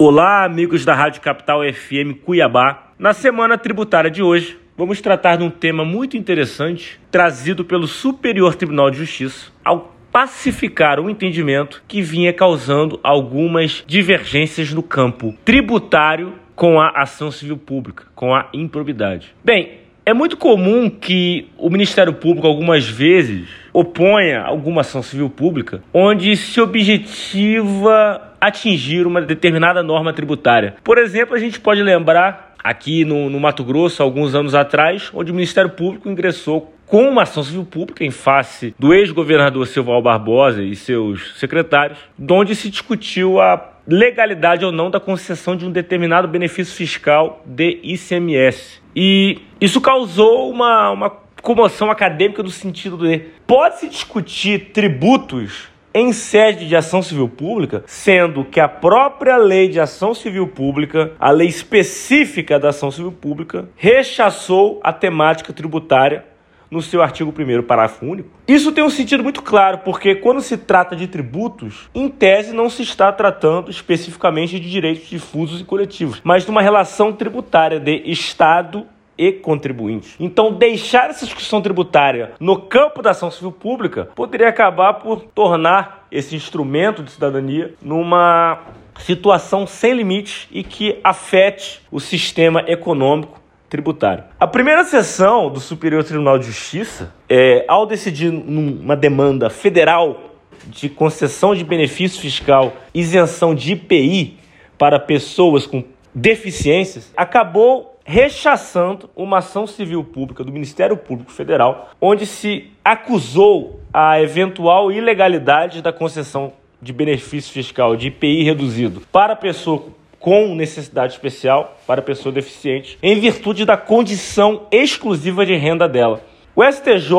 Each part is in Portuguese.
Olá, amigos da Rádio Capital FM Cuiabá. Na semana tributária de hoje, vamos tratar de um tema muito interessante trazido pelo Superior Tribunal de Justiça ao pacificar um entendimento que vinha causando algumas divergências no campo tributário com a ação civil pública, com a improbidade. Bem, é muito comum que o Ministério Público, algumas vezes, oponha alguma ação civil pública onde se objetiva atingir uma determinada norma tributária. Por exemplo, a gente pode lembrar aqui no, no Mato Grosso, alguns anos atrás, onde o Ministério Público ingressou com uma ação civil pública em face do ex-governador Silval Barbosa e seus secretários, onde se discutiu a legalidade ou não da concessão de um determinado benefício fiscal de ICMS. E isso causou uma, uma comoção acadêmica no sentido de pode-se discutir tributos em sede de ação civil pública, sendo que a própria lei de ação civil pública, a lei específica da ação civil pública, rechaçou a temática tributária no seu artigo 1 parágrafo único. Isso tem um sentido muito claro, porque quando se trata de tributos, em tese não se está tratando especificamente de direitos difusos e coletivos, mas de uma relação tributária de Estado e contribuintes. Então, deixar essa discussão tributária no campo da ação civil pública poderia acabar por tornar esse instrumento de cidadania numa situação sem limites e que afete o sistema econômico tributário. A primeira sessão do Superior Tribunal de Justiça, é, ao decidir numa demanda federal de concessão de benefício fiscal, isenção de IPI para pessoas com deficiências, acabou rechaçando uma ação civil pública do Ministério Público Federal, onde se acusou a eventual ilegalidade da concessão de benefício fiscal de IPI reduzido para pessoa com necessidade especial, para pessoa deficiente, em virtude da condição exclusiva de renda dela. O STJ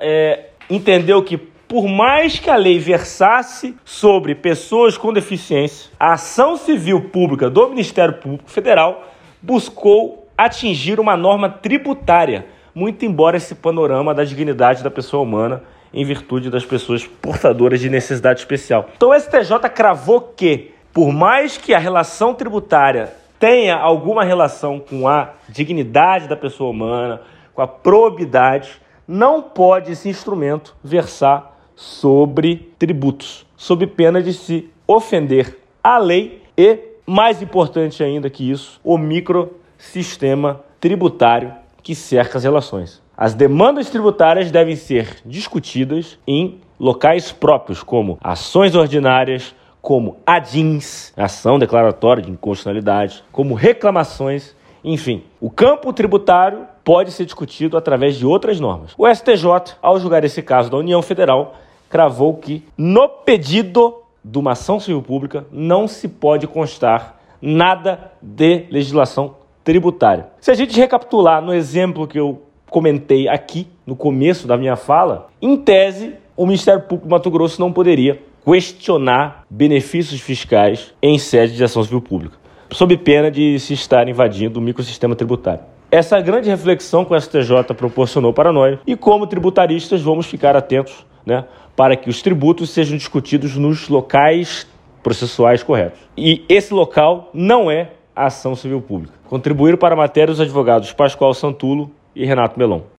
é, entendeu que por mais que a lei versasse sobre pessoas com deficiência, a ação civil pública do Ministério Público Federal buscou atingir uma norma tributária, muito embora esse panorama da dignidade da pessoa humana em virtude das pessoas portadoras de necessidade especial. Então o STJ cravou que, por mais que a relação tributária tenha alguma relação com a dignidade da pessoa humana, com a probidade, não pode esse instrumento versar sobre tributos, sob pena de se ofender a lei e, mais importante ainda que isso, o micro sistema tributário que cerca as relações. As demandas tributárias devem ser discutidas em locais próprios, como ações ordinárias, como ADINs, ação declaratória de inconstitucionalidade, como reclamações, enfim. O campo tributário pode ser discutido através de outras normas. O STJ, ao julgar esse caso da União Federal, cravou que no pedido de uma ação civil pública não se pode constar nada de legislação tributária. Se a gente recapitular no exemplo que eu comentei aqui no começo da minha fala, em tese, o Ministério Público do Mato Grosso não poderia questionar benefícios fiscais em sede de ação civil pública, sob pena de se estar invadindo o microsistema tributário. Essa grande reflexão que o STJ proporcionou para nós e como tributaristas vamos ficar atentos né, para que os tributos sejam discutidos nos locais processuais corretos. E esse local não é a ação civil pública. Contribuíram para a matéria os advogados Pascoal Santulo e Renato Melon.